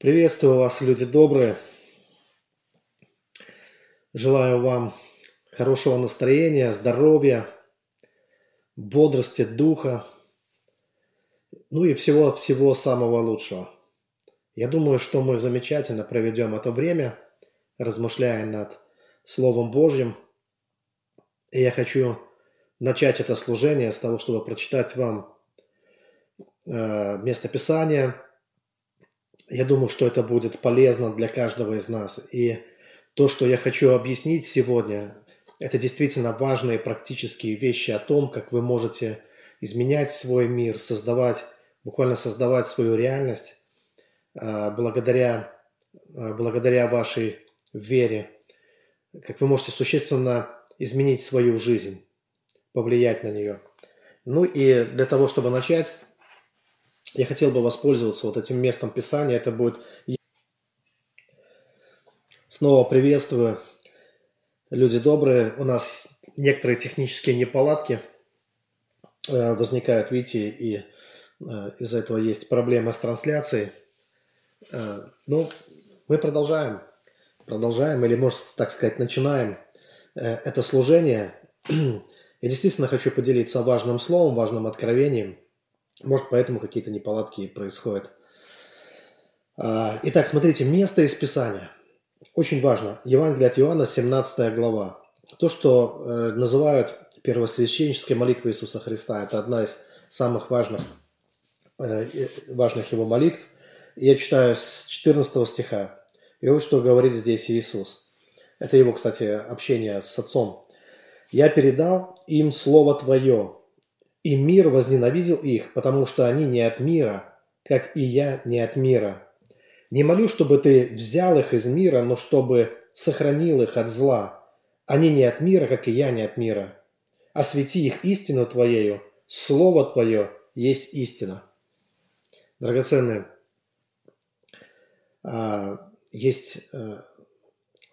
Приветствую вас, люди добрые. Желаю вам хорошего настроения, здоровья, бодрости духа, ну и всего-всего самого лучшего. Я думаю, что мы замечательно проведем это время, размышляя над Словом Божьим. И я хочу начать это служение с того, чтобы прочитать вам э, место Писания – я думаю, что это будет полезно для каждого из нас. И то, что я хочу объяснить сегодня, это действительно важные практические вещи о том, как вы можете изменять свой мир, создавать, буквально создавать свою реальность а, благодаря, а, благодаря вашей вере, как вы можете существенно изменить свою жизнь, повлиять на нее. Ну и для того, чтобы начать, я хотел бы воспользоваться вот этим местом Писания. Это будет... Снова приветствую. Люди добрые. У нас некоторые технические неполадки э, возникают, видите, и э, из-за этого есть проблемы с трансляцией. Э, ну, мы продолжаем. Продолжаем, или, можно так сказать, начинаем это служение. Я действительно хочу поделиться важным словом, важным откровением – может, поэтому какие-то неполадки происходят. А, итак, смотрите, место из Писания. Очень важно. Евангелие от Иоанна, 17 глава. То, что э, называют первосвященнической молитвой Иисуса Христа, это одна из самых важных, э, важных его молитв. Я читаю с 14 стиха. И вот что говорит здесь Иисус. Это его, кстати, общение с Отцом. «Я передал им Слово Твое, и мир возненавидел их, потому что они не от мира, как и я не от мира. Не молю, чтобы ты взял их из мира, но чтобы сохранил их от зла. Они не от мира, как и я не от мира. Освети их истину Твоею, Слово Твое есть истина. Драгоценные, а, есть э,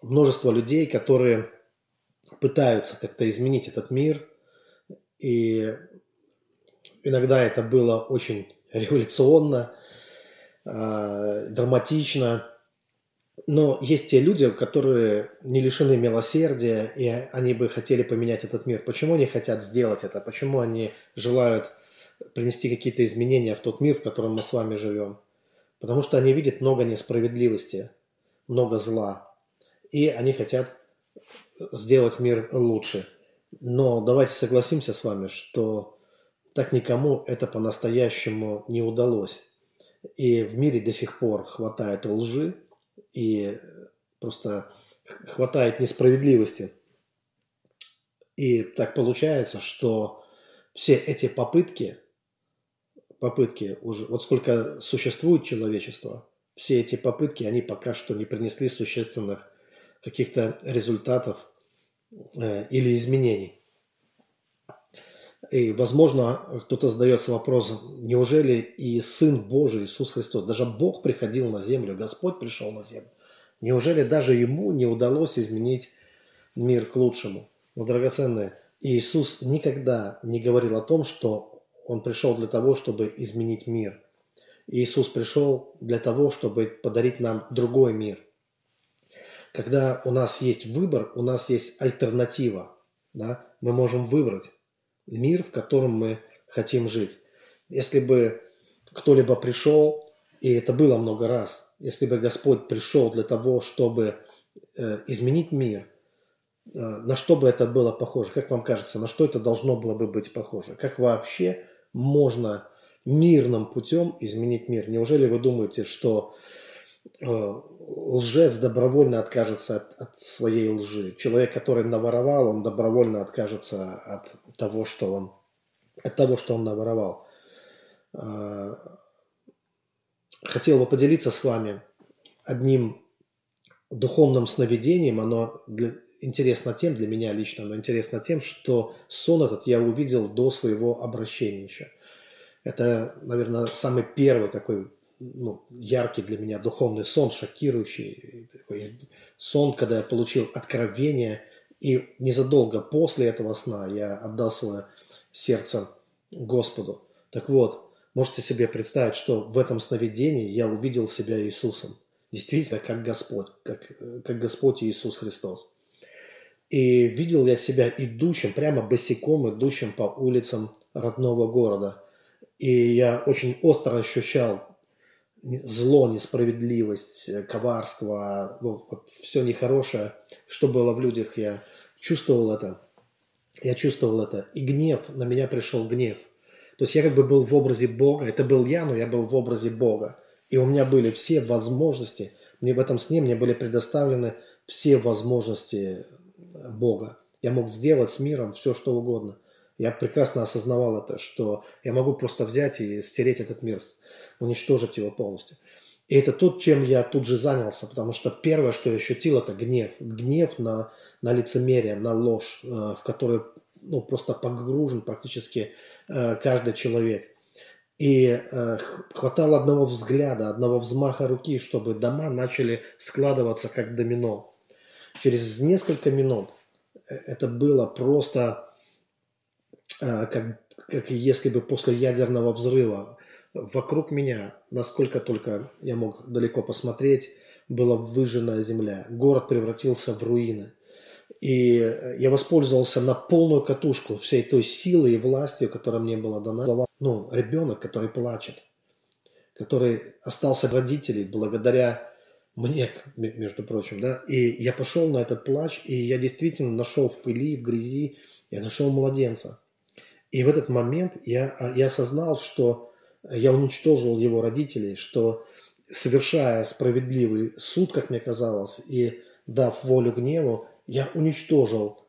множество людей, которые пытаются как-то изменить этот мир, и Иногда это было очень революционно, э, драматично. Но есть те люди, которые не лишены милосердия, и они бы хотели поменять этот мир. Почему они хотят сделать это? Почему они желают принести какие-то изменения в тот мир, в котором мы с вами живем? Потому что они видят много несправедливости, много зла. И они хотят сделать мир лучше. Но давайте согласимся с вами, что так никому это по-настоящему не удалось. И в мире до сих пор хватает лжи и просто хватает несправедливости. И так получается, что все эти попытки, попытки уже, вот сколько существует человечество, все эти попытки, они пока что не принесли существенных каких-то результатов э, или изменений. И, возможно, кто-то задается вопросом, неужели и Сын Божий Иисус Христос, даже Бог приходил на землю, Господь пришел на землю, неужели даже Ему не удалось изменить мир к лучшему? Но, драгоценные, Иисус никогда не говорил о том, что Он пришел для того, чтобы изменить мир. Иисус пришел для того, чтобы подарить нам другой мир. Когда у нас есть выбор, у нас есть альтернатива. Да? Мы можем выбрать мир, в котором мы хотим жить. Если бы кто-либо пришел, и это было много раз, если бы Господь пришел для того, чтобы э, изменить мир, э, на что бы это было похоже? Как вам кажется, на что это должно было бы быть похоже? Как вообще можно мирным путем изменить мир? Неужели вы думаете, что лжец добровольно откажется от, от своей лжи? Человек, который наворовал, он добровольно откажется от того, что он, от того, что он наворовал. А, хотел бы поделиться с вами одним духовным сновидением. Оно для, интересно тем, для меня лично, но интересно тем, что сон этот я увидел до своего обращения еще. Это, наверное, самый первый такой ну, яркий для меня духовный сон, шокирующий. Такой сон, когда я получил откровение – и незадолго после этого сна я отдал свое сердце Господу. Так вот, можете себе представить, что в этом сновидении я увидел себя Иисусом. Действительно, как Господь, как, как Господь Иисус Христос. И видел я себя идущим, прямо босиком идущим по улицам родного города. И я очень остро ощущал зло, несправедливость, коварство, ну, вот все нехорошее, что было в людях, я чувствовал это. Я чувствовал это. И гнев, на меня пришел гнев. То есть я как бы был в образе Бога. Это был я, но я был в образе Бога. И у меня были все возможности. Мне в этом сне мне были предоставлены все возможности Бога. Я мог сделать с миром все, что угодно. Я прекрасно осознавал это, что я могу просто взять и стереть этот мир, уничтожить его полностью. И это то, чем я тут же занялся, потому что первое, что я ощутил, это гнев. Гнев на, на лицемерие, на ложь, э, в которой ну, просто погружен практически э, каждый человек. И э, хватало одного взгляда, одного взмаха руки, чтобы дома начали складываться как домино. Через несколько минут это было просто как, как если бы после ядерного взрыва Вокруг меня, насколько только я мог далеко посмотреть, была выжженная земля. Город превратился в руины. И я воспользовался на полную катушку всей той силы и властью, которая мне была дана. Ну, ребенок, который плачет, который остался родителей благодаря мне, между прочим, да. И я пошел на этот плач, и я действительно нашел в пыли, в грязи, я нашел младенца. И в этот момент я, я осознал, что я уничтожил его родителей, что совершая справедливый суд, как мне казалось, и дав волю гневу, я уничтожил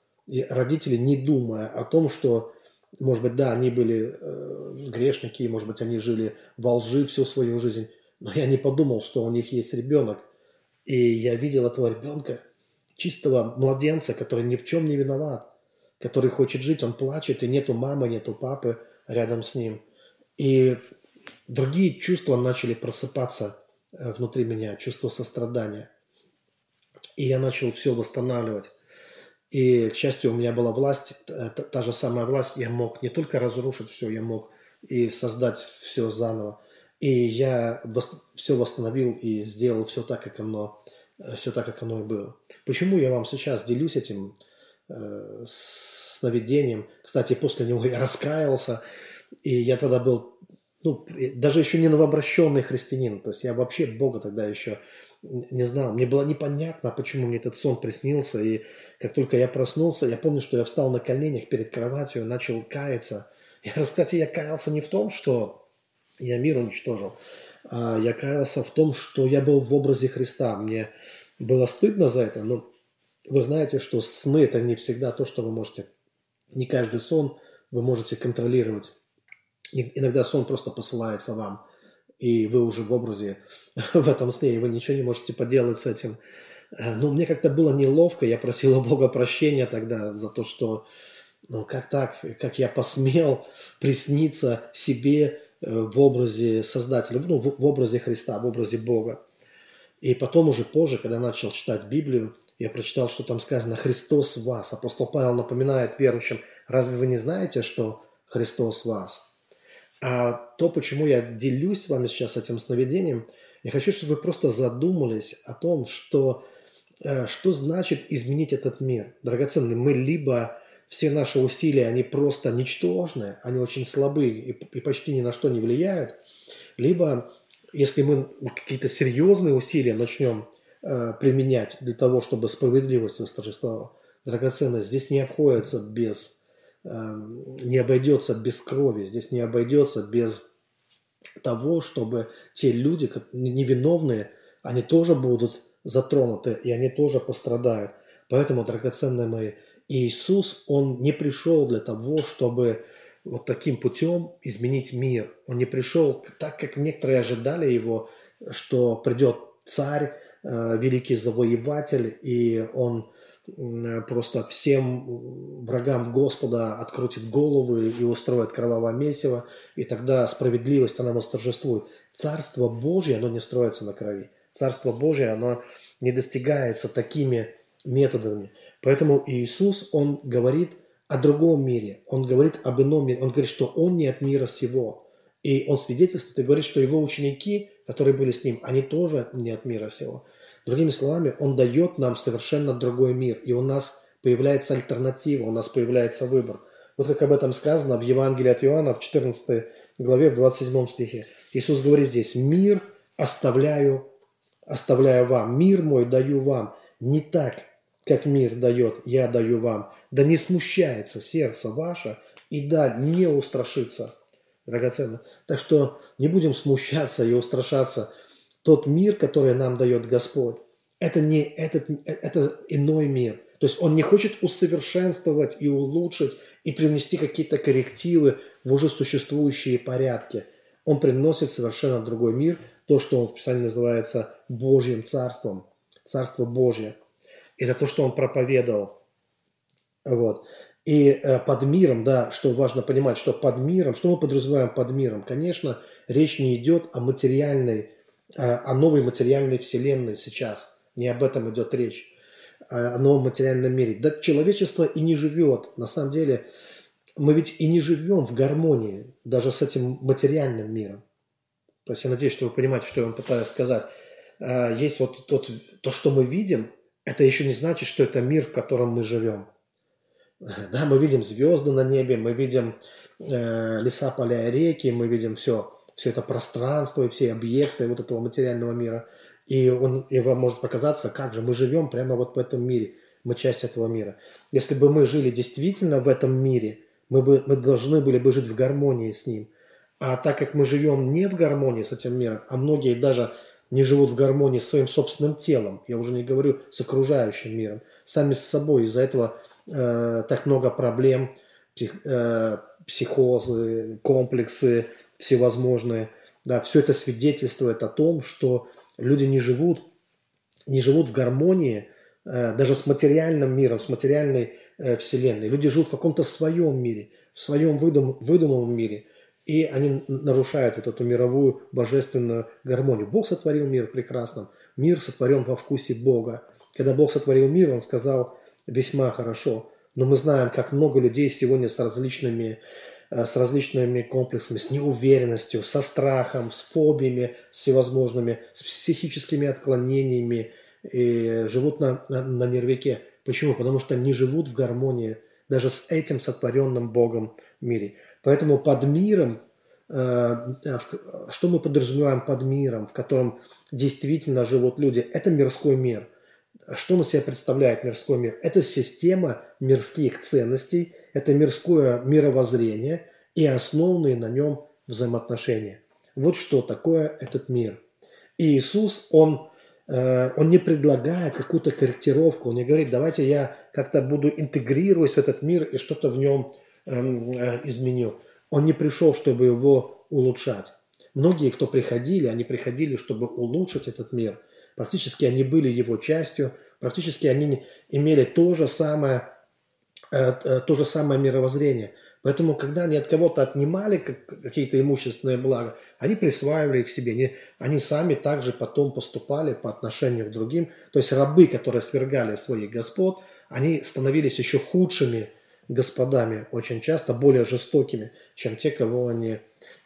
родителей, не думая о том, что, может быть, да, они были э, грешники, может быть, они жили во лжи всю свою жизнь, но я не подумал, что у них есть ребенок. И я видел этого ребенка, чистого младенца, который ни в чем не виноват, который хочет жить, он плачет, и нету мамы, нету папы рядом с ним. И другие чувства начали просыпаться э, внутри меня, чувство сострадания. И я начал все восстанавливать. И, к счастью, у меня была власть, та, та же самая власть, я мог не только разрушить все, я мог и создать все заново. И я все восстановил и сделал все так, как оно, э, все так, как оно и было. Почему я вам сейчас делюсь этим э, сновидением? Кстати, после него я раскаялся, и я тогда был ну, даже еще не новообращенный христианин. То есть я вообще Бога тогда еще не знал. Мне было непонятно, почему мне этот сон приснился. И как только я проснулся, я помню, что я встал на коленях перед кроватью, начал каяться. И, кстати, я каялся не в том, что я мир уничтожил, а я каялся в том, что я был в образе Христа. Мне было стыдно за это, но вы знаете, что сны – это не всегда то, что вы можете, не каждый сон вы можете контролировать. Иногда сон просто посылается вам, и вы уже в образе в этом сне, и вы ничего не можете поделать с этим. Э, ну, мне как-то было неловко, я просил у Бога прощения тогда за то, что, ну, как так, как я посмел присниться себе э, в образе Создателя, ну, в, в образе Христа, в образе Бога. И потом уже позже, когда начал читать Библию, я прочитал, что там сказано «Христос в вас». Апостол Павел напоминает верующим, разве вы не знаете, что Христос в вас? А то, почему я делюсь с вами сейчас этим сновидением, я хочу, чтобы вы просто задумались о том, что, э, что значит изменить этот мир. Драгоценный, мы либо все наши усилия, они просто ничтожны, они очень слабы и, и почти ни на что не влияют, либо если мы какие-то серьезные усилия начнем применять для того, чтобы справедливость восторжествовала, драгоценность здесь не обходится без Эм, не обойдется без крови, здесь не обойдется без того, чтобы те люди, невиновные, они тоже будут затронуты, и они тоже пострадают. Поэтому, драгоценные мои, Иисус, Он не пришел для того, чтобы вот таким путем изменить мир. Он не пришел так, как некоторые ожидали Его, что придет царь, э, великий завоеватель, и Он просто всем врагам Господа открутит головы и устроит кровавое месиво, и тогда справедливость, она восторжествует. Царство Божье, оно не строится на крови. Царство Божье, оно не достигается такими методами. Поэтому Иисус, Он говорит о другом мире, Он говорит об ином мире, Он говорит, что Он не от мира сего. И он свидетельствует и говорит, что его ученики, которые были с ним, они тоже не от мира сего. Другими словами, он дает нам совершенно другой мир, и у нас появляется альтернатива, у нас появляется выбор. Вот как об этом сказано в Евангелии от Иоанна в 14 главе, в 27 стихе. Иисус говорит здесь, «Мир оставляю, оставляю вам, мир мой даю вам, не так, как мир дает, я даю вам. Да не смущается сердце ваше, и да не устрашится». Драгоценно. Так что не будем смущаться и устрашаться. Тот мир, который нам дает Господь, это не этот, это иной мир. То есть он не хочет усовершенствовать и улучшить и привнести какие-то коррективы в уже существующие порядки. Он приносит совершенно другой мир, то, что он в Писании называется Божьим Царством, Царство Божье. Это то, что он проповедовал. Вот. И э, под миром, да, что важно понимать, что под миром, что мы подразумеваем под миром? Конечно, речь не идет о материальной, э, о новой материальной вселенной сейчас. Не об этом идет речь о новом материальном мире. Да человечество и не живет. На самом деле мы ведь и не живем в гармонии даже с этим материальным миром. То есть я надеюсь, что вы понимаете, что я вам пытаюсь сказать. Есть вот тот, то, что мы видим, это еще не значит, что это мир, в котором мы живем. Да, мы видим звезды на небе, мы видим э, леса, поля, реки, мы видим все, все это пространство и все объекты вот этого материального мира. И, он, и вам может показаться, как же мы живем прямо вот в этом мире. Мы часть этого мира. Если бы мы жили действительно в этом мире, мы, бы, мы должны были бы жить в гармонии с ним. А так как мы живем не в гармонии с этим миром, а многие даже не живут в гармонии с своим собственным телом, я уже не говорю с окружающим миром, сами с собой, из-за этого э, так много проблем, псих, э, психозы, комплексы всевозможные, да, все это свидетельствует о том, что люди не живут, не живут в гармонии э, даже с материальным миром, с материальной э, вселенной. Люди живут в каком-то своем мире, в своем выдум, выдуманном мире, и они нарушают вот эту мировую божественную гармонию. Бог сотворил мир прекрасным, мир сотворен во вкусе Бога. Когда Бог сотворил мир, Он сказал весьма хорошо. Но мы знаем, как много людей сегодня с различными Э, с различными комплексами, с неуверенностью, со страхом, с фобиями всевозможными, с психическими отклонениями и живут на, на, на нервике. Почему? Потому что не живут в гармонии даже с этим сотворенным Богом мире. Поэтому под миром, э, э, что мы подразумеваем под миром, в котором действительно живут люди, это мирской мир – что на себя представляет мирской мир? Это система мирских ценностей, это мирское мировоззрение и основанные на нем взаимоотношения. Вот что такое этот мир. И Иисус, Он, э, он не предлагает какую-то корректировку, Он не говорит, давайте я как-то буду интегрировать в этот мир и что-то в нем эм, э, изменю. Он не пришел, чтобы его улучшать. Многие, кто приходили, они приходили, чтобы улучшить этот мир – Практически они были его частью, практически они имели то же самое, э, э, то же самое мировоззрение. Поэтому, когда они от кого-то отнимали какие-то имущественные блага, они присваивали их себе. Они, они сами также потом поступали по отношению к другим. То есть рабы, которые свергали своих господ, они становились еще худшими господами, очень часто более жестокими, чем те, кого они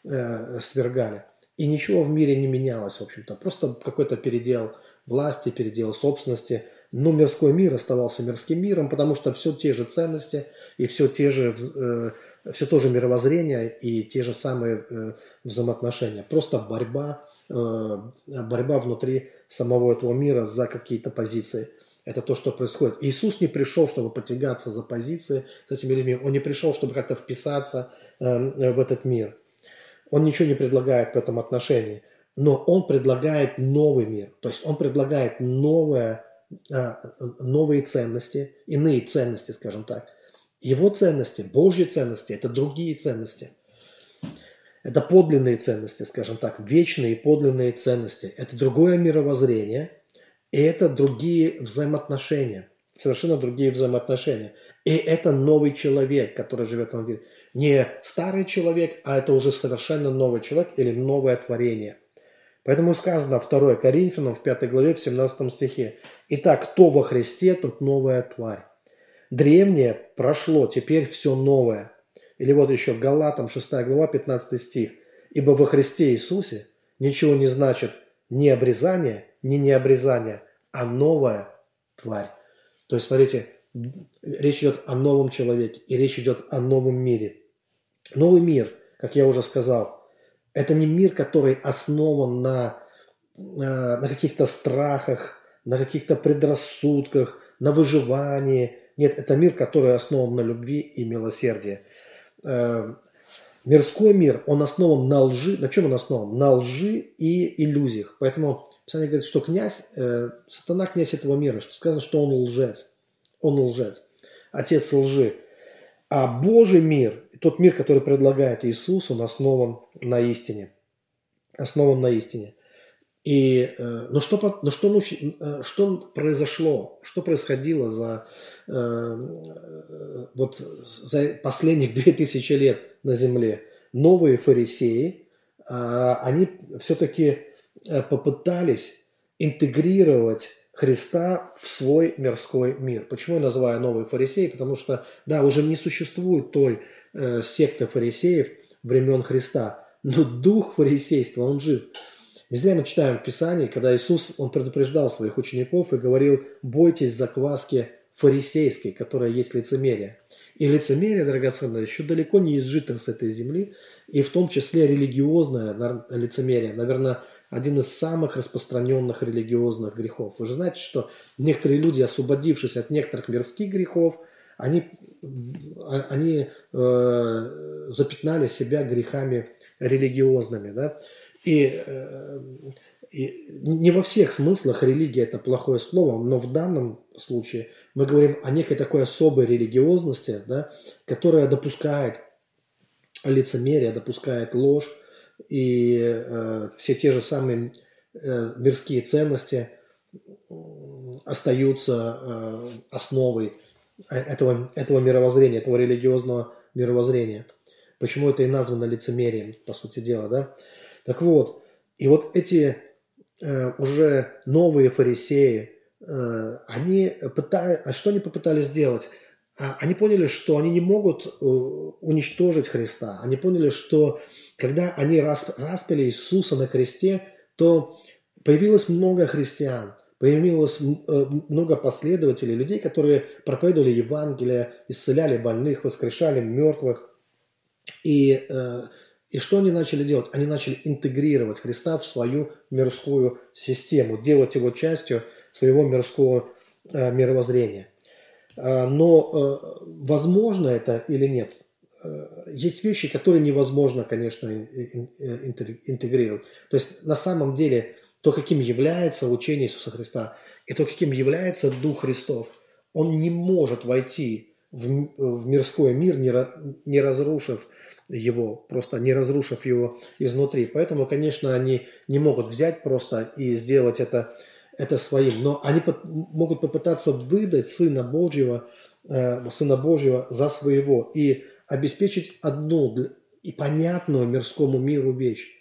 э, свергали. И ничего в мире не менялось, в общем-то. Просто какой-то передел власти, передел собственности. Но мирской мир оставался мирским миром, потому что все те же ценности и все те же, э, все то же мировоззрение и те же самые э, взаимоотношения. Просто борьба, э, борьба внутри самого этого мира за какие-то позиции. Это то, что происходит. Иисус не пришел, чтобы потягаться за позиции с этими людьми. Он не пришел, чтобы как-то вписаться в этот мир. Он ничего не предлагает в этом отношении но он предлагает новый мир, то есть он предлагает новое, а, новые ценности, иные ценности, скажем так. Его ценности, Божьи ценности, это другие ценности. Это подлинные ценности, скажем так, вечные подлинные ценности. Это другое мировоззрение, и это другие взаимоотношения, совершенно другие взаимоотношения. И это новый человек, который живет в этом мире. Не старый человек, а это уже совершенно новый человек или новое творение. Поэтому сказано 2 Коринфянам в 5 главе в 17 стихе. «Итак, кто во Христе, тот новая тварь. Древнее прошло, теперь все новое». Или вот еще Галатам 6 глава 15 стих. Ибо во Христе Иисусе ничего не значит ни обрезание, ни необрезание, а новая тварь. То есть, смотрите, речь идет о новом человеке, и речь идет о новом мире. Новый мир, как я уже сказал, это не мир, который основан на, э, на каких-то страхах, на каких-то предрассудках, на выживании. Нет, это мир, который основан на любви и милосердии. Э, мирской мир, он основан на лжи. На чем он основан? На лжи и иллюзиях. Поэтому Писание говорит, что князь, э, сатана князь этого мира, что сказано, что он лжец. Он лжец. Отец лжи. А Божий мир, тот мир, который предлагает Иисус, он основан на истине. Основан на истине. И, э, но что, но что, э, что произошло, что происходило за, э, вот, за последних две тысячи лет на земле? Новые фарисеи, а, они все-таки попытались интегрировать Христа в свой мирской мир. Почему я называю новые фарисеи? Потому что, да, уже не существует той э, секты фарисеев времен Христа, но дух фарисейства, он жив. Не зря мы читаем в Писании, когда Иисус, он предупреждал своих учеников и говорил, бойтесь закваски фарисейской, которая есть лицемерие. И лицемерие, драгоценное, еще далеко не изжито с этой земли, и в том числе религиозное лицемерие. Наверное, один из самых распространенных религиозных грехов. Вы же знаете, что некоторые люди, освободившись от некоторых мирских грехов, они, они э, запятнали себя грехами религиозными. Да? И, э, и не во всех смыслах религия это плохое слово, но в данном случае мы говорим о некой такой особой религиозности, да, которая допускает лицемерие, допускает ложь, и э, все те же самые э, мирские ценности остаются э, основой этого, этого мировоззрения, этого религиозного мировоззрения. Почему это и названо лицемерием, по сути дела, да? Так вот, и вот эти э, уже новые фарисеи, э, они пытаются, а что они попытались сделать? А, они поняли, что они не могут э, уничтожить Христа. Они поняли, что когда они распяли Иисуса на кресте, то появилось много христиан, появилось э, много последователей, людей, которые проповедовали Евангелие, исцеляли больных, воскрешали мертвых. И, э, и что они начали делать? Они начали интегрировать Христа в свою мирскую систему, делать его частью своего мирского мировоззрения. Но возможно это или нет? Э, есть вещи, которые невозможно, конечно, интегрировать. То есть на самом деле то, каким является учение Иисуса Христа, и то, каким является Дух Христов, он не может войти в, в мирской мир, не, не разрушив его, просто не разрушив его изнутри. Поэтому, конечно, они не могут взять просто и сделать это, это своим. Но они под, могут попытаться выдать Сына Божьего, э, Сына Божьего за своего. И обеспечить одну и понятную мирскому миру вещь.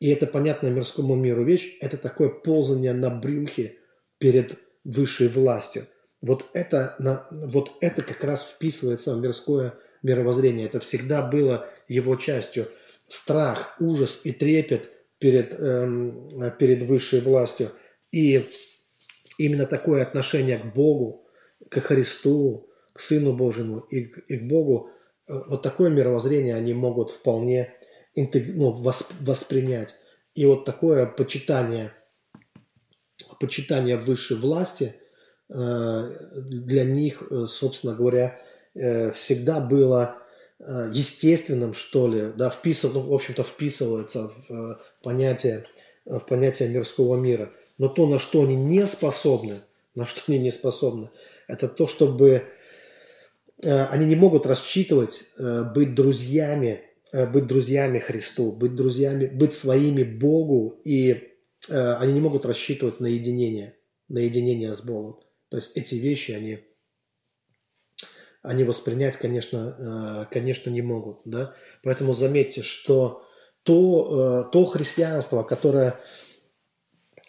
И эта понятная мирскому миру вещь – это такое ползание на брюхе перед высшей властью. Вот это, на, вот это как раз вписывается в мирское мировоззрение. Это всегда было его частью. Страх, ужас и трепет перед, эм, перед высшей властью. И именно такое отношение к Богу, к Христу, к Сыну Божьему и, и к Богу – Э, вот такое мировоззрение они могут вполне ну, воспринять. И вот такое почитание, почитание высшей власти э, для них, э, собственно говоря, всегда было естественным, что ли, да, вписан, ну, в общем-то, вписывается в понятие, в понятие мирского мира. Но то, на что они не способны, на что они не способны, это то, чтобы Э, они не могут рассчитывать э, быть друзьями, э, быть друзьями Христу, быть друзьями, быть своими Богу, и они не могут рассчитывать на единение, на единение с Богом. То есть эти вещи они, они воспринять, конечно, конечно, не могут. Да? Поэтому заметьте, что то, то христианство, которое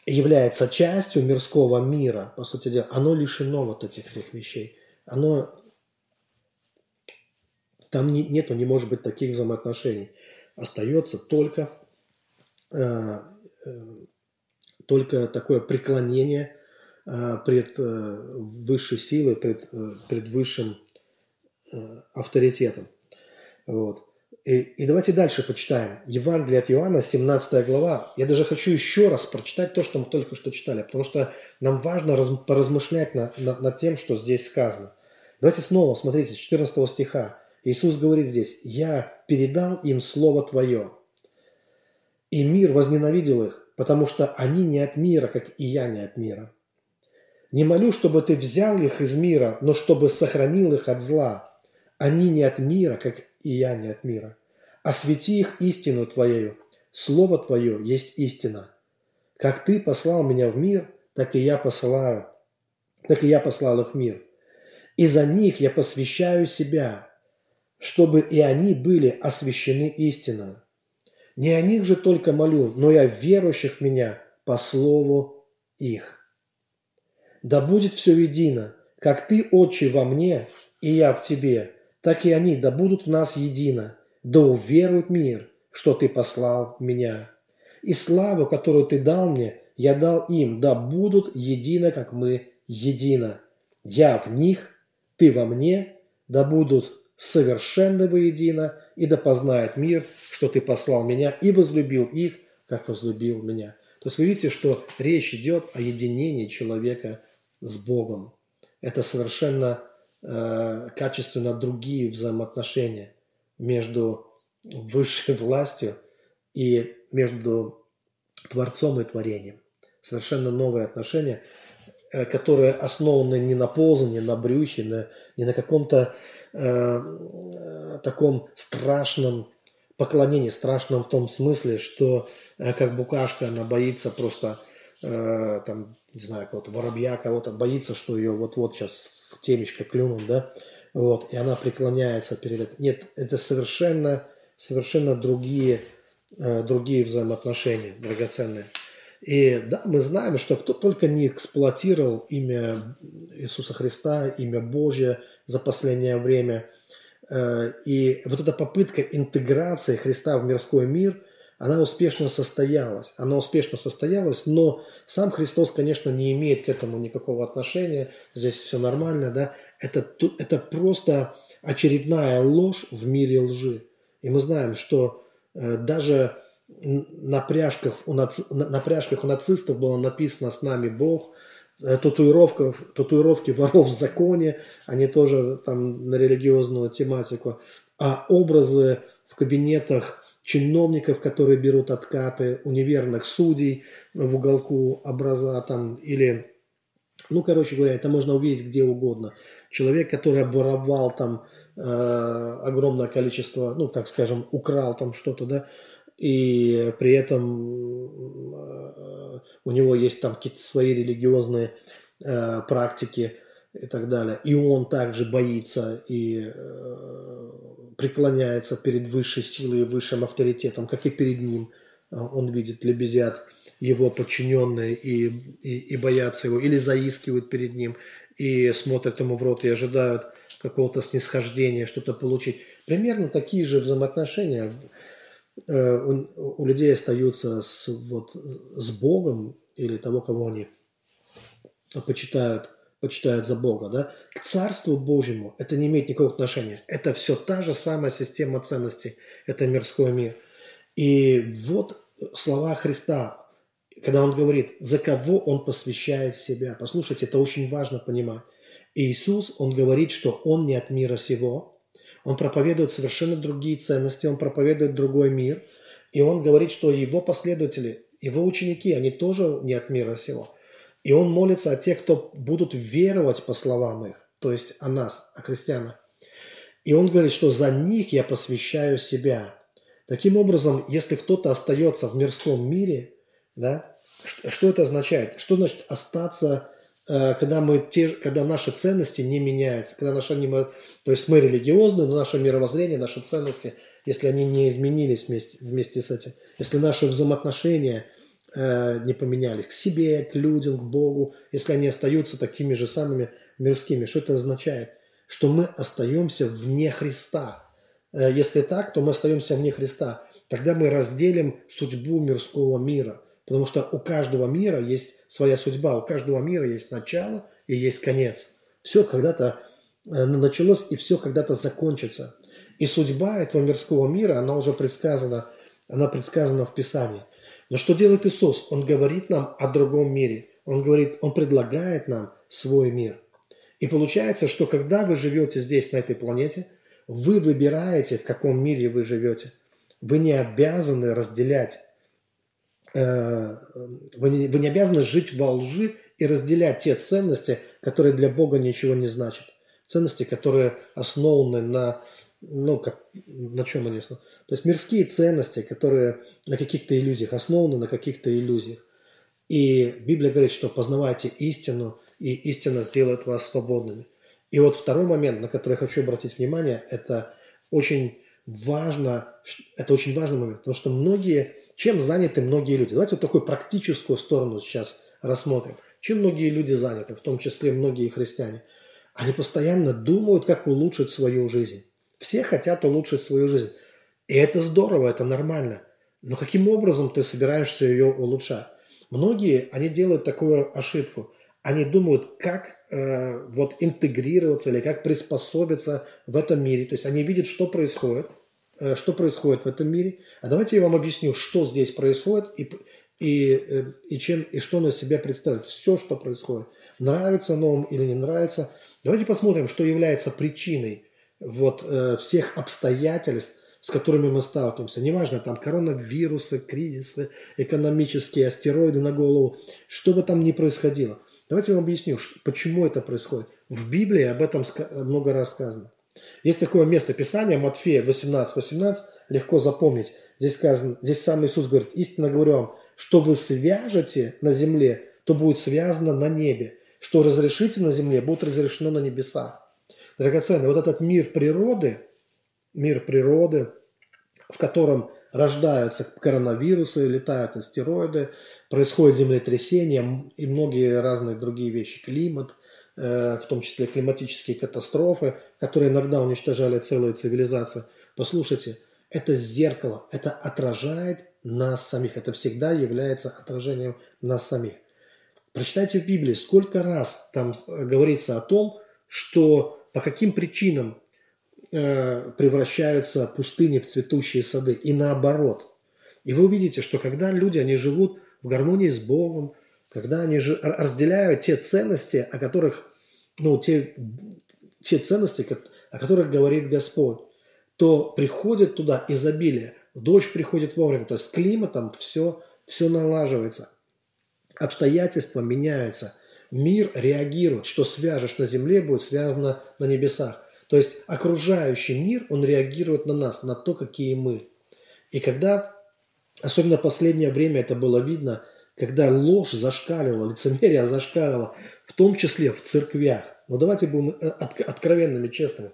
является частью мирского мира, по сути дела, оно лишено вот этих всех вещей. Оно там не, нету, не может быть таких взаимоотношений. Остается только э, только такое преклонение пред высшей силой, пред, пред высшим авторитетом. Вот. И, и давайте дальше почитаем. Евангелие от Иоанна, 17 глава. Я даже хочу еще раз прочитать то, что мы только что читали, потому что нам важно раз, поразмышлять над, над, над тем, что здесь сказано. Давайте снова, смотрите, с 14 стиха. Иисус говорит здесь, «Я передал им Слово Твое, и мир возненавидел их, потому что они не от мира, как и я не от мира. Не молю, чтобы Ты взял их из мира, но чтобы сохранил их от зла. Они не от мира, как и я не от мира. Освети их истину Твоею. Слово Твое есть истина. Как Ты послал меня в мир, так и я посылаю, так и я послал их в мир. И за них я посвящаю себя, чтобы и они были освящены истиной. Не о них же только молю, но и о верующих в меня по слову их. Да будет все едино, как Ты, Отче, во мне, и я в Тебе, так и они да будут в нас едино, да уверуют мир, что Ты послал меня. И славу, которую Ты дал мне, я дал им, да будут едино, как мы едино. Я в них, Ты во мне, да будут совершенно воедино, и да познает мир, что Ты послал меня и возлюбил их, как возлюбил меня. То есть вы видите, что речь идет о единении человека с Богом. Это совершенно Э, качественно другие взаимоотношения между высшей властью и между Творцом и Творением. Совершенно новые отношения, э, которые основаны не на ползании, на брюхе, на, не на каком-то э, таком страшном поклонении, страшном в том смысле, что э, как букашка, она боится просто, э, там, не знаю, кого-то воробья, кого-то боится, что ее вот-вот сейчас темечко клюнут, да, вот, и она преклоняется перед этим. Нет, это совершенно, совершенно другие, э, другие взаимоотношения, драгоценные. И да, мы знаем, что кто только не эксплуатировал имя Иисуса Христа, имя Божье за последнее время, э, и вот эта попытка интеграции Христа в мирской мир – она успешно состоялась. Она успешно состоялась, но сам Христос, конечно, не имеет к этому никакого отношения. Здесь все нормально, да. Это, это просто очередная ложь в мире лжи. И мы знаем, что э, даже на пряжках, у наци, на пряжках у нацистов было написано «С нами Бог», э, татуировка, татуировки воров в законе, они тоже там на религиозную тематику, а образы в кабинетах чиновников, которые берут откаты, у неверных судей в уголку образа там, или, ну, короче говоря, это можно увидеть где угодно. Человек, который обворовал там э, огромное количество, ну, так скажем, украл там что-то, да, и при этом э, у него есть там какие-то свои религиозные э, практики и так далее. И он также боится и э, преклоняется перед высшей силой и высшим авторитетом, как и перед ним. А, он видит, лебезят его подчиненные и, и, и боятся его, или заискивают перед ним, и смотрят ему в рот и ожидают какого-то снисхождения, что-то получить. Примерно такие же взаимоотношения э, у, у людей остаются с, вот, с Богом или того, кого они почитают почитают за Бога, да, к Царству Божьему это не имеет никакого отношения. Это все та же самая система ценностей, это мирской мир. И вот слова Христа, когда Он говорит, за кого Он посвящает себя. Послушайте, это очень важно понимать. Иисус, Он говорит, что Он не от мира сего, Он проповедует совершенно другие ценности, Он проповедует другой мир, и Он говорит, что Его последователи, Его ученики, они тоже не от мира сего. И он молится о тех, кто будут веровать по словам их, то есть о нас, о христианах. И он говорит, что за них я посвящаю себя. Таким образом, если кто-то остается в мирском мире, да, что это означает? Что значит остаться, э, когда, мы те, когда наши ценности не меняются, когда наши, то есть мы религиозны, но наше мировоззрение, наши ценности, если они не изменились вместе, вместе с этим, если наши взаимоотношения – Э, не поменялись, к себе, к людям, к Богу, если они остаются такими же самыми мирскими. Что это означает? Что мы остаемся вне Христа. Э, если так, то мы остаемся вне Христа. тогда мы разделим судьбу мирского мира. Потому что у каждого мира есть своя судьба, у каждого мира есть начало и есть конец. Все когда-то э, началось и все когда-то закончится. И судьба этого мирского мира, она уже предсказана, она предсказана в Писании. Но что делает Иисус? Он говорит нам о другом мире. Он говорит, Он предлагает нам свой мир. И получается, что когда вы живете здесь, на этой планете, вы выбираете, в каком мире вы живете. Вы не обязаны разделять, э, вы не, вы не обязаны жить во лжи и разделять те ценности, которые для Бога ничего не значат. Ценности, которые основаны на, ну, как, на чем они основаны? То есть мирские ценности, которые на каких-то иллюзиях, основаны на каких-то иллюзиях. И Библия говорит, что познавайте истину, и истина сделает вас свободными. И вот второй момент, на который я хочу обратить внимание, это очень важно, это очень важный момент, потому что многие, чем заняты многие люди? Давайте вот такую практическую сторону сейчас рассмотрим. Чем многие люди заняты, в том числе многие христиане? Они постоянно думают, как улучшить свою жизнь. Все хотят улучшить свою жизнь. И это здорово, это нормально. Но каким образом ты собираешься ее улучшать? Многие, они делают такую ошибку. Они думают, как э, вот интегрироваться или как приспособиться в этом мире. То есть они видят, что происходит, э, что происходит в этом мире. А давайте я вам объясню, что здесь происходит и, и, э, и, чем, и что на себя представляет. Все, что происходит. Нравится оно вам или не нравится. Давайте посмотрим, что является причиной вот, э, всех обстоятельств, с которыми мы сталкиваемся. Неважно, там коронавирусы, кризисы, экономические астероиды на голову, что бы там ни происходило. Давайте я вам объясню, почему это происходит. В Библии об этом много раз сказано. Есть такое место Писания, Матфея 18, 18, легко запомнить. Здесь сказано, здесь сам Иисус говорит, истинно говорю вам, что вы свяжете на земле, то будет связано на небе. Что разрешите на земле, будет разрешено на небесах. Драгоценный, вот этот мир природы – мир природы, в котором рождаются коронавирусы, летают астероиды, происходит землетрясение и многие разные другие вещи, климат, э, в том числе климатические катастрофы, которые иногда уничтожали целые цивилизации. Послушайте, это зеркало, это отражает нас самих, это всегда является отражением нас самих. Прочитайте в Библии, сколько раз там говорится о том, что по каким причинам Э, превращаются пустыни в цветущие сады, и наоборот. И вы увидите, что когда люди, они живут в гармонии с Богом, когда они разделяют те ценности, о которых, ну, те, те ценности, о которых говорит Господь, то приходит туда изобилие, дождь приходит вовремя, то есть с климатом все, все налаживается, обстоятельства меняются, мир реагирует, что свяжешь на земле, будет связано на небесах. То есть окружающий мир, он реагирует на нас, на то, какие мы. И когда, особенно последнее время это было видно, когда ложь зашкаливала, лицемерие зашкаливало, в том числе в церквях. Но давайте будем э, откровенными, честными.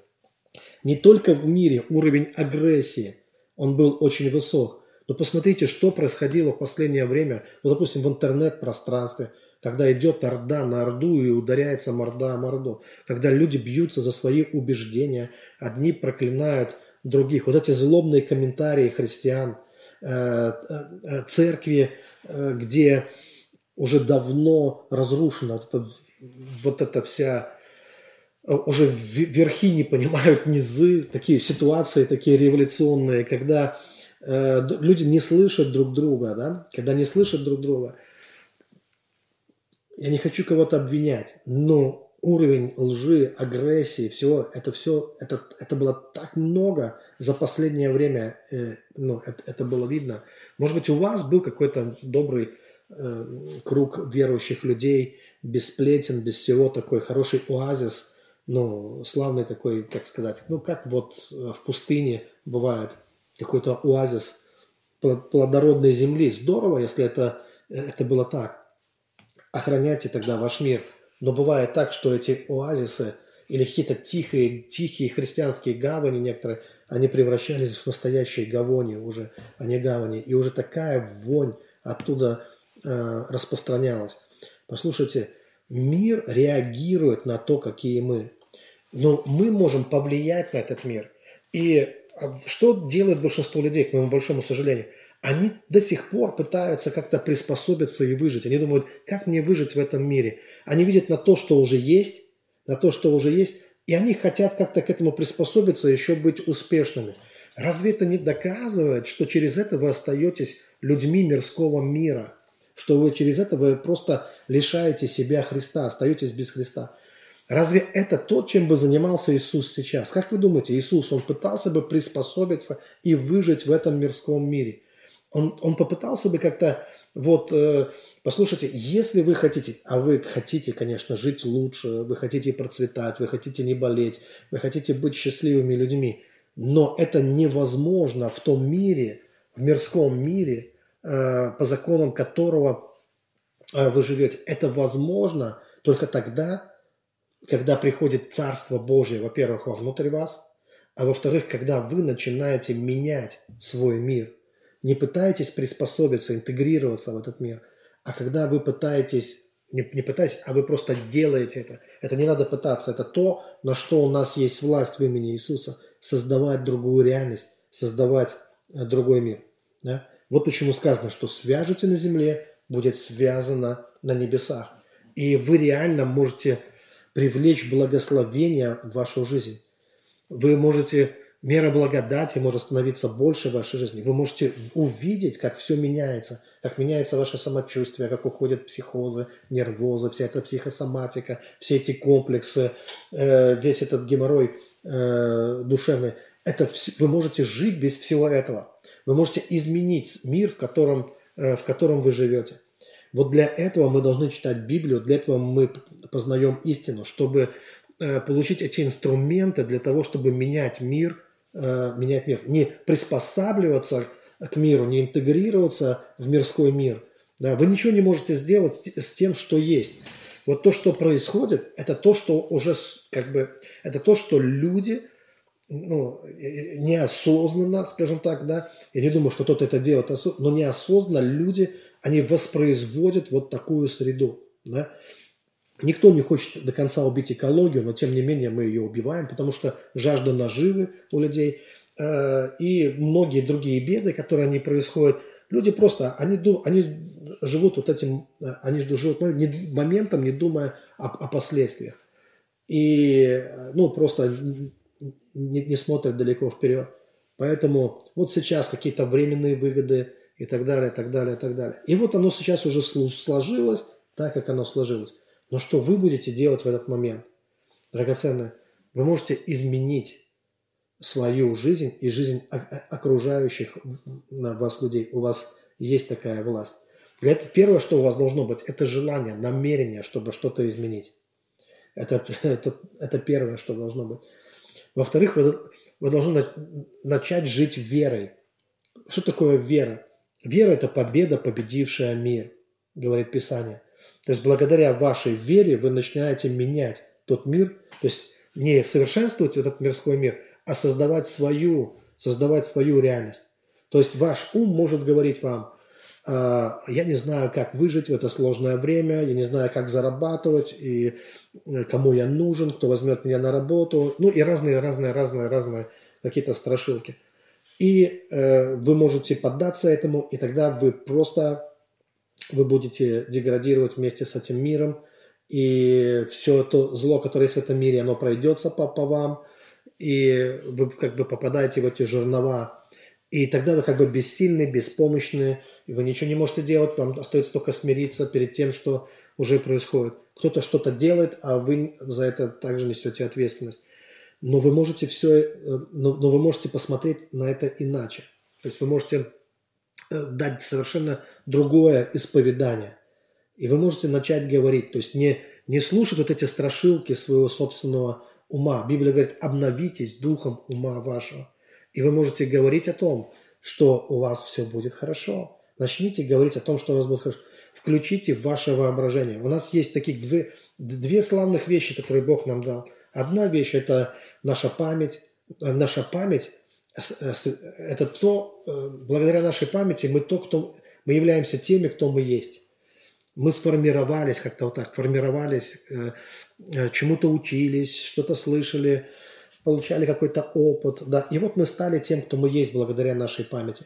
Не только в мире уровень агрессии, он был очень высок. Но посмотрите, что происходило в последнее время, ну, допустим, в интернет-пространстве – когда идет орда на орду и ударяется морда о морду, когда люди бьются за свои убеждения, одни проклинают других. Вот эти злобные комментарии христиан, э, э, церкви, э, где уже давно разрушена вот эта, вот эта вся уже верхи не понимают низы, такие ситуации, такие революционные, когда люди не слышат друг друга, да, когда не слышат друг друга – я не хочу кого-то обвинять, но уровень лжи, агрессии, всего, это все, это, это было так много за последнее время, э, ну, это, это было видно. Может быть, у вас был какой-то добрый э, круг верующих людей, без сплетен, без всего, такой хороший оазис, ну, славный такой, как сказать, ну, как вот э, в пустыне бывает какой-то оазис плодородной земли. Здорово, если это, э, это было так охраняйте тогда ваш мир. Но бывает так, что эти оазисы или какие-то тихие, тихие христианские гавани некоторые, они превращались в настоящие гавони уже, а не гавани. И уже такая вонь оттуда э, распространялась. Послушайте, мир реагирует на то, какие мы. Но мы можем повлиять на этот мир. И а что делает большинство людей, к моему большому сожалению? Они до сих пор пытаются как-то приспособиться и выжить. Они думают, как мне выжить в этом мире? Они видят на то, что уже есть, на то, что уже есть, и они хотят как-то к этому приспособиться, еще быть успешными. Разве это не доказывает, что через это вы остаетесь людьми мирского мира? Что вы через это вы просто лишаете себя Христа, остаетесь без Христа? Разве это то, чем бы занимался Иисус сейчас? Как вы думаете, Иисус, он пытался бы приспособиться и выжить в этом мирском мире? Он, он попытался бы как-то, вот, э, послушайте, если вы хотите, а вы хотите, конечно, жить лучше, вы хотите процветать, вы хотите не болеть, вы хотите быть счастливыми людьми, но это невозможно в том мире, в мирском мире, э, по законам которого э, вы живете. Это возможно только тогда, когда приходит Царство Божье, во-первых, вовнутрь вас, а во-вторых, когда вы начинаете менять свой мир. Не пытаетесь приспособиться, интегрироваться в этот мир, а когда вы пытаетесь, не, не пытаетесь, а вы просто делаете это. Это не надо пытаться, это то, на что у нас есть власть в имени Иисуса, создавать другую реальность, создавать э, другой мир. Да? Вот почему сказано, что свяжете на земле, будет связано на небесах. И вы реально можете привлечь благословение в вашу жизнь. Вы можете, мера благодати может становиться больше в вашей жизни. Вы можете увидеть, как все меняется, как меняется ваше самочувствие, как уходят психозы, нервозы, вся эта психосоматика, все эти комплексы, э, весь этот геморрой э, душевный. Это вы можете жить без всего этого. Вы можете изменить мир, в котором, э, в котором вы живете. Вот для этого мы должны читать Библию, для этого мы познаем истину, чтобы э, получить эти инструменты для того, чтобы менять мир, э, менять мир, не приспосабливаться к миру, не интегрироваться в мирской мир. Да, вы ничего не можете сделать с тем, что есть. Вот то, что происходит, это то, что уже как бы, это то, что люди ну, неосознанно, скажем так, да, я не думаю, что кто-то это делает, но неосознанно люди они воспроизводят вот такую среду. Да? Никто не хочет до конца убить экологию, но тем не менее мы ее убиваем, потому что жажда наживы у людей э, и многие другие беды, которые они происходят, люди просто, они, они живут вот этим, э, они живут моментом, не думая о, о последствиях. И, э, ну, просто не, не смотрят далеко вперед. Поэтому вот сейчас какие-то временные выгоды, и так далее, так далее, так далее. И вот оно сейчас уже сложилось так, как оно сложилось. Но что вы будете делать в этот момент? Драгоценное, вы можете изменить свою жизнь и жизнь окружающих вас людей. У вас есть такая власть. Для этого первое, что у вас должно быть, это желание, намерение, чтобы что-то изменить. Это, это, это первое, что должно быть. Во-вторых, вы, вы должны начать жить верой. Что такое вера? Вера – это победа, победившая мир, говорит Писание. То есть благодаря вашей вере вы начинаете менять тот мир, то есть не совершенствовать этот мирской мир, а создавать свою, создавать свою реальность. То есть ваш ум может говорить вам, «А, я не знаю, как выжить в это сложное время, я не знаю, как зарабатывать, и э, кому я нужен, кто возьмет меня на работу, ну и разные, разные, разные, разные какие-то страшилки – и э, вы можете поддаться этому, и тогда вы просто вы будете деградировать вместе с этим миром, и все то зло, которое есть в этом мире, оно пройдется по, по вам, и вы как бы попадаете в эти жернова, и тогда вы как бы бессильны, беспомощны, и вы ничего не можете делать, вам остается только смириться перед тем, что уже происходит. Кто-то что-то делает, а вы за это также несете ответственность но вы можете все, э, но, но вы можете посмотреть на это иначе. То есть вы можете э, дать совершенно другое исповедание. И вы можете начать говорить, то есть не, не слушать вот эти страшилки своего собственного ума. Библия говорит, обновитесь духом ума вашего. И вы можете говорить о том, что у вас все будет хорошо. Начните говорить о том, что у вас будет хорошо. Включите ваше воображение. У нас есть таких две, две славных вещи, которые Бог нам дал. Одна вещь – это наша память, э, наша память э, это то, э, благодаря нашей памяти мы то, кто мы являемся теми, кто мы есть. Мы сформировались как-то вот так, формировались, чему-то учились, что-то слышали, получали какой-то опыт, да, и вот мы стали тем, кто мы есть благодаря нашей памяти.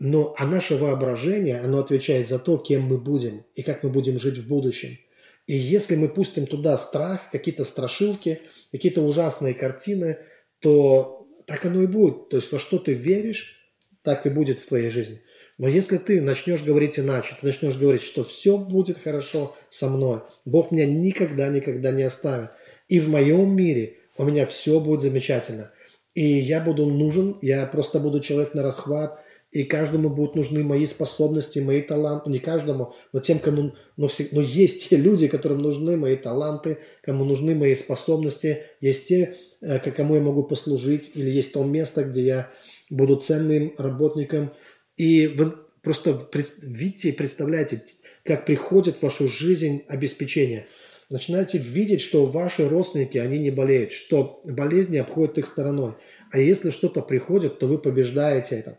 Но а наше воображение, оно отвечает за то, кем мы будем и как мы будем жить в будущем. И если мы пустим туда страх, какие-то страшилки, какие-то ужасные картины, то так оно и будет. То есть во что ты веришь, так и будет в твоей жизни. Но если ты начнешь говорить иначе, ты начнешь говорить, что все будет хорошо со мной, Бог меня никогда-никогда не оставит, и в моем мире у меня все будет замечательно, и я буду нужен, я просто буду человек на расхват, и каждому будут нужны мои способности, мои таланты, ну, не каждому, но тем, кому, но, все, но есть те люди, которым нужны мои таланты, кому нужны мои способности, есть те, э, кому я могу послужить, или есть то место, где я буду ценным работником, и вы просто видите и представляете, как приходит в вашу жизнь обеспечение. Начинаете видеть, что ваши родственники, они не болеют, что болезни обходят их стороной. А если что-то приходит, то вы побеждаете это.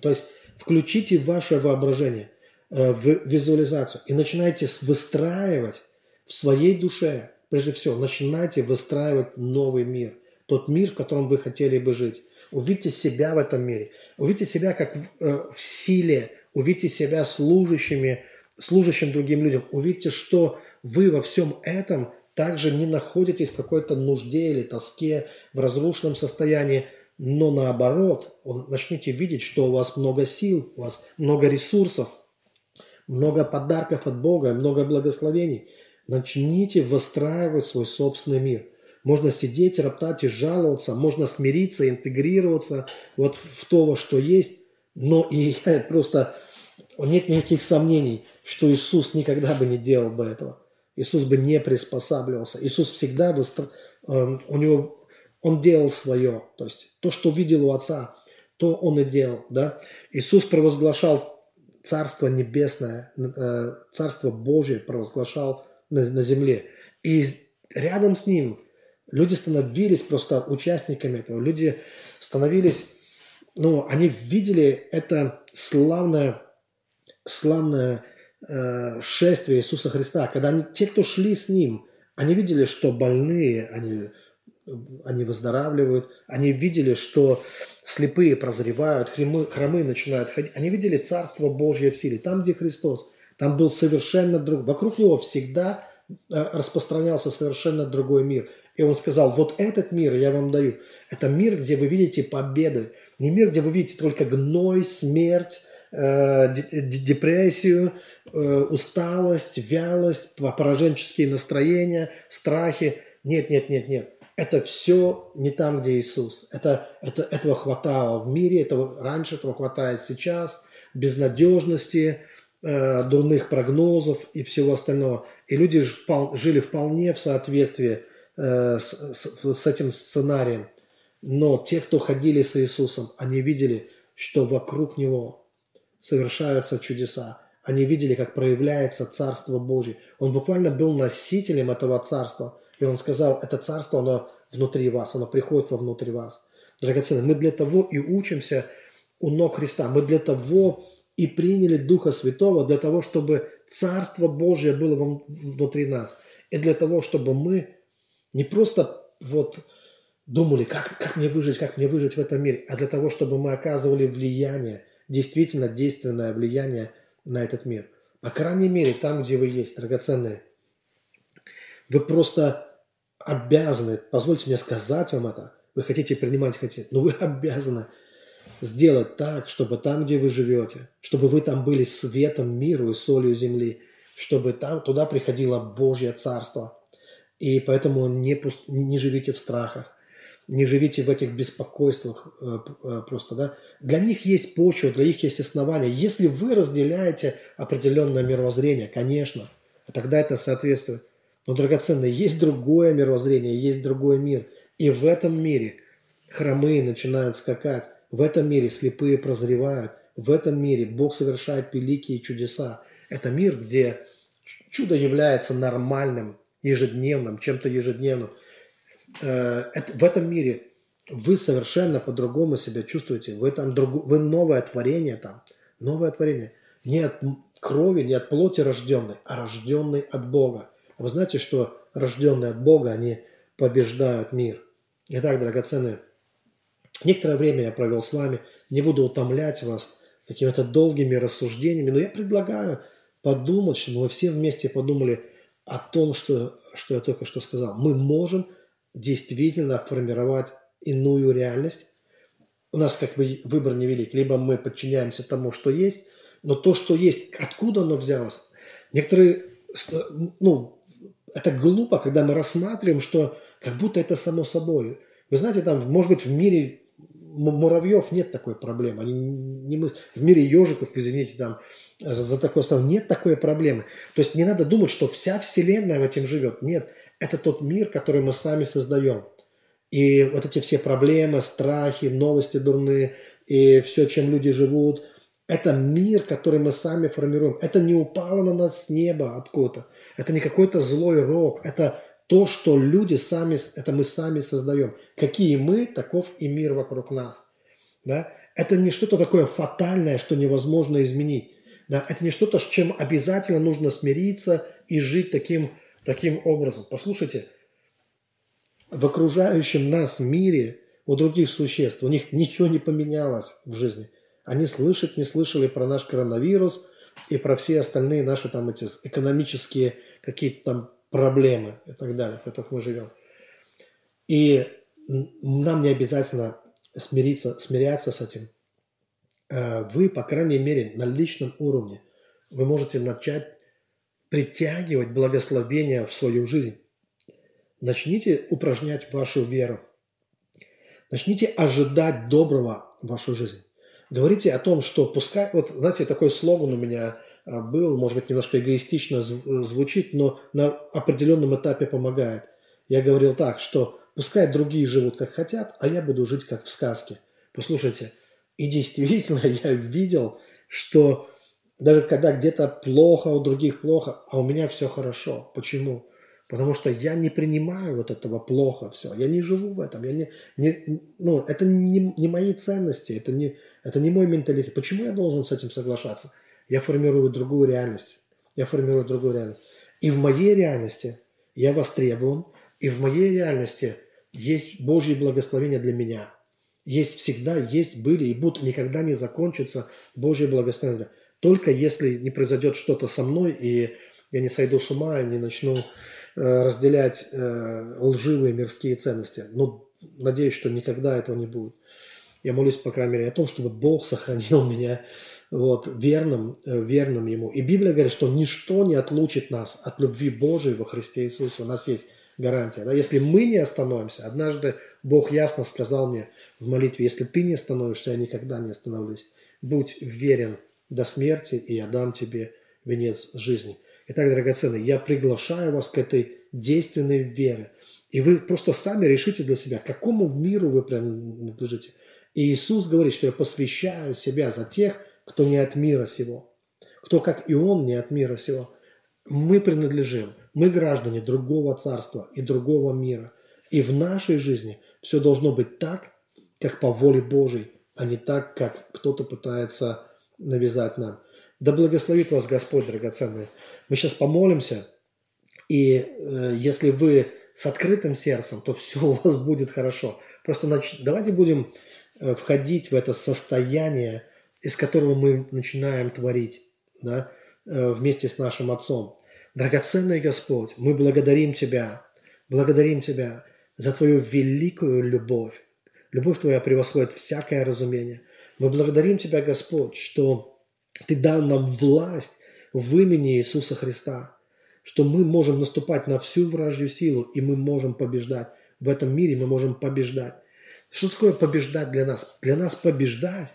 То есть включите ваше воображение э, в визуализацию и начинайте выстраивать в своей душе, прежде всего, начинайте выстраивать новый мир. Тот мир, в котором вы хотели бы жить. Увидьте себя в этом мире. Увидьте себя как в, э, в силе. Увидьте себя служащими, служащим другим людям. Увидьте, что вы во всем этом также не находитесь в какой-то нужде или тоске, в разрушенном состоянии, но наоборот, начните видеть, что у вас много сил, у вас много ресурсов, много подарков от Бога, много благословений. Начните выстраивать свой собственный мир – можно сидеть, роптать и жаловаться, можно смириться, интегрироваться вот в то, во что есть. Но и просто нет никаких сомнений, что Иисус никогда бы не делал бы этого. Иисус бы не приспосабливался. Иисус всегда бы, эм, у него, он делал свое. То есть то, что видел у Отца, то он и делал. Да? Иисус провозглашал Царство Небесное, э, Царство Божие провозглашал на, на земле. И рядом с ним Люди становились просто участниками этого. Люди становились, ну, они видели это славное, славное э, шествие Иисуса Христа. Когда они, те, кто шли с Ним, они видели, что больные, они, они выздоравливают. Они видели, что слепые прозревают, хромы, хромы начинают ходить. Они видели Царство Божье в силе. Там, где Христос, там был совершенно друг. Вокруг Него всегда э, распространялся совершенно другой мир. И он сказал, вот этот мир я вам даю. Это мир, где вы видите победы. Не мир, где вы видите только гной, смерть, э, депрессию, э, усталость, вялость, пораженческие настроения, страхи. Нет, нет, нет, нет. Это все не там, где Иисус. Это, это, этого хватало в мире, этого, раньше этого хватает сейчас, безнадежности, э, дурных прогнозов и всего остального. И люди жили вполне в соответствии Э, с, с, этим сценарием. Но те, кто ходили с Иисусом, они видели, что вокруг Него совершаются чудеса. Они видели, как проявляется Царство Божье. Он буквально был носителем этого Царства. И он сказал, это Царство, оно внутри вас, оно приходит вовнутрь вас. Драгоценные, мы для того и учимся у ног Христа. Мы для того и приняли Духа Святого, для того, чтобы Царство Божье было внутри нас. И для того, чтобы мы не просто вот думали, как, как мне выжить, как мне выжить в этом мире, а для того, чтобы мы оказывали влияние, действительно действенное влияние на этот мир. По крайней мере, там, где вы есть, драгоценные, вы просто обязаны, позвольте мне сказать вам это, вы хотите принимать, хотите, но вы обязаны сделать так, чтобы там, где вы живете, чтобы вы там были светом миру и солью земли, чтобы там, туда приходило Божье Царство – и поэтому не, пуст... не живите в страхах, не живите в этих беспокойствах э, э, просто, да. Для них есть почва, для них есть основания. Если вы разделяете определенное мировоззрение, конечно, тогда это соответствует. Но, драгоценные, есть другое мировоззрение, есть другой мир. И в этом мире хромые начинают скакать, в этом мире слепые прозревают, в этом мире Бог совершает великие чудеса. Это мир, где чудо является нормальным, ежедневным, чем-то ежедневным. Э, в этом мире вы совершенно по-другому себя чувствуете. Вы там друг, вы новое творение там, новое творение. Не от крови, не от плоти рожденный, а рожденный от Бога. Вы знаете, что рожденные от Бога, они побеждают мир. Итак, драгоценные, некоторое время я провел с вами, не буду утомлять вас какими-то долгими рассуждениями, но я предлагаю подумать, чтобы мы все вместе подумали о том, что, что я только что сказал. Мы можем действительно формировать иную реальность. У нас как бы выбор невелик. Либо мы подчиняемся тому, что есть, но то, что есть, откуда оно взялось? Некоторые, ну, это глупо, когда мы рассматриваем, что как будто это само собой. Вы знаете, там, может быть, в мире муравьев нет такой проблемы. Они не мы, в мире ежиков, извините, там, за, за такое слово, нет такой проблемы. То есть не надо думать, что вся Вселенная в этом живет. Нет, это тот мир, который мы сами создаем. И вот эти все проблемы, страхи, новости дурные, и все, чем люди живут, это мир, который мы сами формируем. Это не упало на нас с неба откуда-то. Это не какой-то злой рок. Это то, что люди сами, это мы сами создаем. Какие мы, таков и мир вокруг нас. Да? Это не что-то такое фатальное, что невозможно изменить. Да? Это не что-то, с чем обязательно нужно смириться и жить таким, таким образом. Послушайте, в окружающем нас мире у других существ, у них ничего не поменялось в жизни. Они слышать не слышали про наш коронавирус и про все остальные наши там эти экономические какие-то там проблемы и так далее, в которых мы живем. И нам не обязательно смириться, смиряться с этим. Э, вы, по крайней мере, на личном уровне, вы можете начать притягивать благословения в свою жизнь. Начните упражнять вашу веру. Начните ожидать доброго в вашу жизнь. Говорите о том, что пускай, вот знаете, такой слоган у меня а, был, может быть, немножко эгоистично звучит, но на определенном этапе помогает. Я говорил так, что пускай другие живут как хотят, а я буду жить как в сказке. Послушайте, и действительно я видел, что даже когда где-то плохо, у других плохо, а у меня все хорошо. Почему? Потому что я не принимаю вот этого плохо все. Я не живу в этом. Я не, не, ну, это не, не мои ценности, это не, это не мой менталитет. Почему я должен с этим соглашаться? я формирую другую реальность. Я формирую другую реальность. И в моей реальности я востребован, и в моей реальности есть Божье благословение для меня. Есть всегда, есть, были и будут, никогда не закончится Божье благословение. Только если не произойдет что-то со мной, и я не сойду с ума, и не начну э, разделять э, лживые мирские ценности. Но надеюсь, что никогда этого не будет. Я молюсь, по крайней мере, о том, чтобы Бог сохранил меня вот, верным, э, верным Ему. И Библия говорит, что ничто не отлучит нас от любви Божией во Христе Иисусе. У нас есть гарантия. Да? Если мы не остановимся, однажды Бог ясно сказал мне в молитве, если ты не остановишься, я никогда не остановлюсь. Будь верен до смерти, и я дам тебе венец жизни. Итак, драгоценные, я приглашаю вас к этой действенной вере. И вы просто сами решите для себя, к какому миру вы принадлежите. И Иисус говорит, что я посвящаю себя за тех, кто не от мира сего, кто, как и он, не от мира сего. Мы принадлежим, мы граждане другого царства и другого мира. И в нашей жизни все должно быть так, как по воле Божьей, а не так, как кто-то пытается навязать нам. Да благословит вас Господь, драгоценные. Мы сейчас помолимся, и э, если вы с открытым сердцем, то все у вас будет хорошо. Просто нач... давайте будем э, входить в это состояние из которого мы начинаем творить да, э, вместе с нашим Отцом. Драгоценный Господь, мы благодарим Тебя, благодарим Тебя за Твою великую любовь. Любовь Твоя превосходит всякое разумение. Мы благодарим Тебя, Господь, что Ты дал нам власть в имени Иисуса Христа, что мы можем наступать на всю вражью силу, и мы можем побеждать. В этом мире мы можем побеждать. Что такое побеждать для нас? Для нас побеждать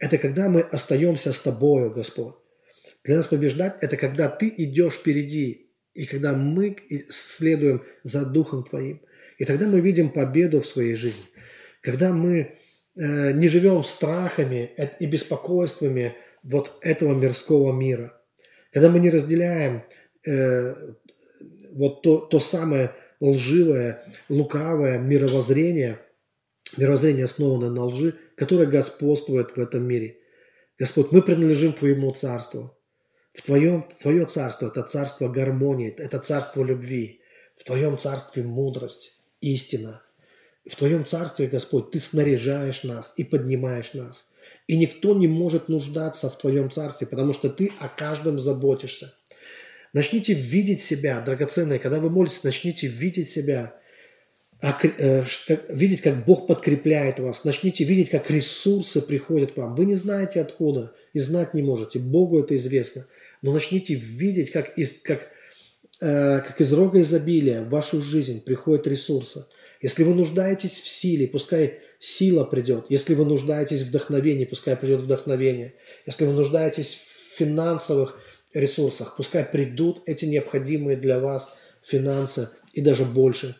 это когда мы остаемся с Тобою, Господь. Для нас побеждать – это когда Ты идешь впереди, и когда мы следуем за Духом Твоим. И тогда мы видим победу в своей жизни. Когда мы э, не живем страхами и беспокойствами вот этого мирского мира. Когда мы не разделяем э, вот то, то самое лживое, лукавое мировоззрение, мировоззрение, основанное на лжи, которая господствует в этом мире. Господь, мы принадлежим Твоему Царству. В Твоем, Твое Царство – это Царство гармонии, это Царство любви. В Твоем Царстве мудрость, истина. В Твоем Царстве, Господь, Ты снаряжаешь нас и поднимаешь нас. И никто не может нуждаться в Твоем Царстве, потому что Ты о каждом заботишься. Начните видеть себя, драгоценные, когда вы молитесь, начните видеть себя, э, видеть, как Бог подкрепляет вас. Начните видеть, как ресурсы приходят к вам. Вы не знаете откуда и знать не можете. Богу это известно. Но начните видеть, как как, э, как из рога изобилия в вашу жизнь приходят ресурсы. Если вы нуждаетесь в силе, пускай сила придет. Если вы нуждаетесь в вдохновении, пускай придет вдохновение. Если вы нуждаетесь в финансовых ресурсах, пускай придут эти необходимые для вас финансы и даже больше,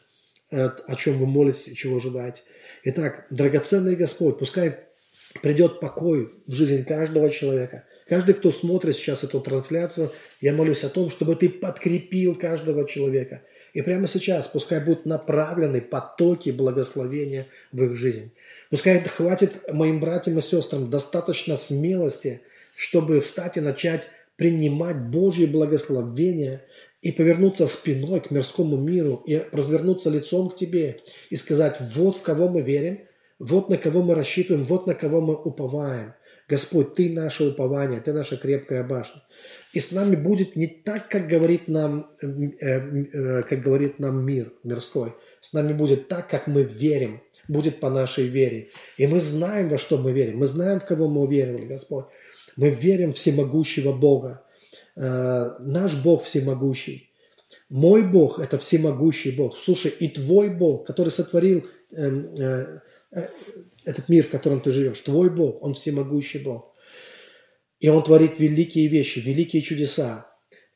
э, о чем вы молитесь чего ожидаете. Итак, драгоценный Господь, пускай придет покой в жизнь каждого человека. Каждый, кто смотрит сейчас эту трансляцию, я молюсь о том, чтобы ты подкрепил каждого человека – и прямо сейчас пускай будут направлены потоки благословения в их жизнь. Пускай хватит моим братьям и сестрам достаточно смелости, чтобы встать и начать принимать Божье благословение и повернуться спиной к мирскому миру и развернуться лицом к Тебе и сказать, вот в кого мы верим, вот на кого мы рассчитываем, вот на кого мы уповаем. Господь, Ты наше упование, Ты наша крепкая башня. И с нами будет не так, как говорит нам, э, э, как говорит нам мир мирской. С нами будет так, как мы верим, будет по нашей вере. И мы знаем, во что мы верим. Мы знаем, в кого мы уверовали, Господь. Мы верим в всемогущего Бога. Э, наш Бог всемогущий. Мой Бог – это всемогущий Бог. Слушай, и твой Бог, который сотворил эм, этот мир, в котором ты живешь, твой Бог, Он всемогущий Бог. И Он творит великие вещи, великие чудеса.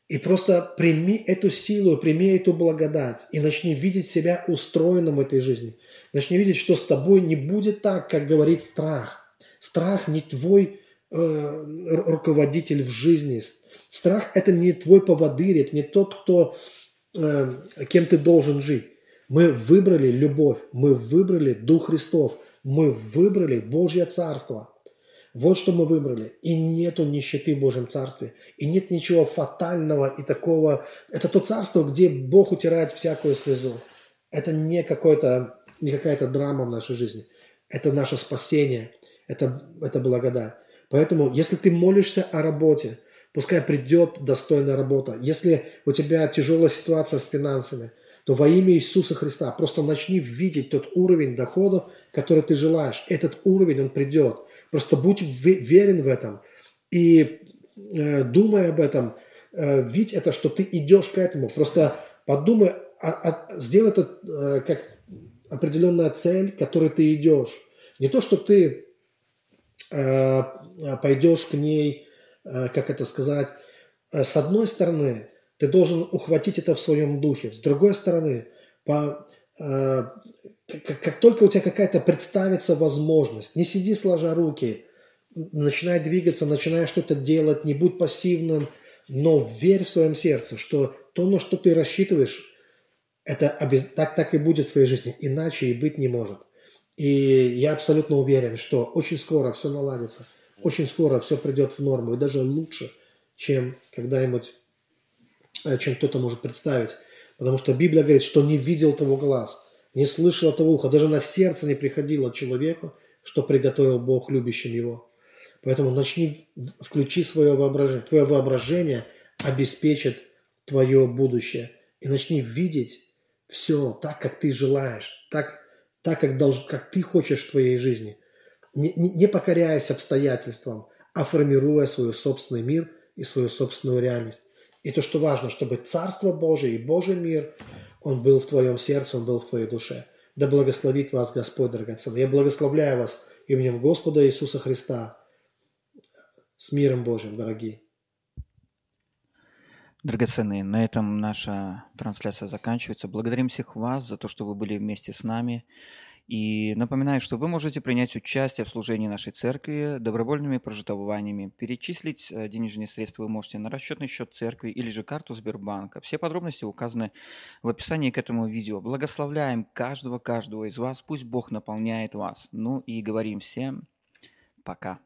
И просто прими эту силу, прими эту благодать и начни видеть себя устроенным в этой жизни. Начни видеть, что с тобой не будет так, как говорит страх. Страх не твой э, руководитель в жизни. Страх – это не твой поводырь, это не тот, кто, э, кем ты должен жить. Мы выбрали любовь, мы выбрали Дух Христов, мы выбрали Божье Царство – вот что мы выбрали. И нету нищеты в Божьем Царстве. И нет ничего фатального и такого. Это то царство, где Бог утирает всякую слезу. Это не, какой-то, не какая-то драма в нашей жизни. Это наше спасение. Это, это благодать. Поэтому, если ты молишься о работе, пускай придет достойная работа. Если у тебя тяжелая ситуация с финансами, то во имя Иисуса Христа просто начни видеть тот уровень доходов, который ты желаешь. Этот уровень, он придет. Просто будь верен в этом и э, думай об этом, э, видь это, что ты идешь к этому. Просто подумай, а, а, сделай это э, как определенная цель, к которой ты идешь. Не то, что ты э, пойдешь к ней, э, как это сказать, э, с одной стороны, ты должен ухватить это в своем духе, с другой стороны, по, э, как, как только у тебя какая-то представится возможность, не сиди сложа руки, начинай двигаться, начинай что-то делать, не будь пассивным, но верь в своем сердце, что то, на что ты рассчитываешь, это обез... так, так и будет в твоей жизни, иначе и быть не может. И я абсолютно уверен, что очень скоро все наладится, очень скоро все придет в норму, и даже лучше, чем когда-нибудь, чем кто-то может представить. Потому что Библия говорит, что не видел того глаз – не слышал этого уха, даже на сердце не приходило человеку, что приготовил Бог любящим его. Поэтому начни, включи свое воображение. Твое воображение обеспечит твое будущее. И начни видеть все так, как ты желаешь, так, так как, долж, как ты хочешь в твоей жизни. Не, не, не покоряясь обстоятельствам, а формируя свой собственный мир и свою собственную реальность. И то, что важно, чтобы Царство Божие и Божий мир он был в твоем сердце, Он был в твоей душе. Да благословит вас Господь, драгоценный. Я благословляю вас именем Господа Иисуса Христа. С миром Божьим, дорогие. Драгоценные, на этом наша трансляция заканчивается. Благодарим всех вас за то, что вы были вместе с нами. И напоминаю, что вы можете принять участие в служении нашей церкви добровольными прожитованиями. Перечислить э, денежные средства вы можете на расчетный счет церкви или же карту Сбербанка. Все подробности указаны в описании к этому видео. Благословляем каждого, каждого из вас. Пусть Бог наполняет вас. Ну и говорим всем пока.